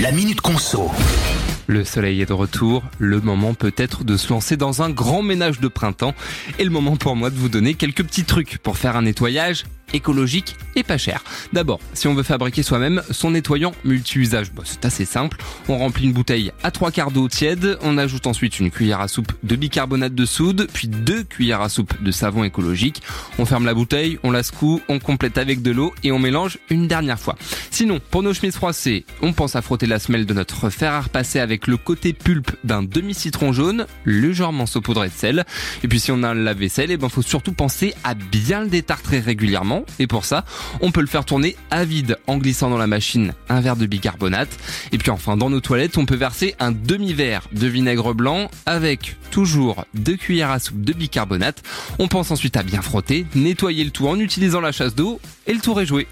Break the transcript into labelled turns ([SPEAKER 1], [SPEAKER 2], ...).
[SPEAKER 1] La Minute Conso.
[SPEAKER 2] Le soleil est de retour, le moment peut-être de se lancer dans un grand ménage de printemps et le moment pour moi de vous donner quelques petits trucs pour faire un nettoyage écologique et pas cher. D'abord, si on veut fabriquer soi-même son nettoyant multi-usage, bah, c'est assez simple. On remplit une bouteille à trois quarts d'eau tiède, on ajoute ensuite une cuillère à soupe de bicarbonate de soude, puis deux cuillères à soupe de savon écologique. On ferme la bouteille, on la secoue, on complète avec de l'eau et on mélange une dernière fois. Sinon, pour nos chemises froissées, on pense à frotter la semelle de notre fer à repasser avec le côté pulpe d'un demi-citron jaune, légèrement saupoudré de sel. Et puis si on a un lave-vaisselle, il eh ben faut surtout penser à bien le détartrer régulièrement et pour ça, on peut le faire tourner à vide en glissant dans la machine un verre de bicarbonate. Et puis enfin, dans nos toilettes, on peut verser un demi-verre de vinaigre blanc avec toujours deux cuillères à soupe de bicarbonate. On pense ensuite à bien frotter, nettoyer le tout en utilisant la chasse d'eau et le tour est joué.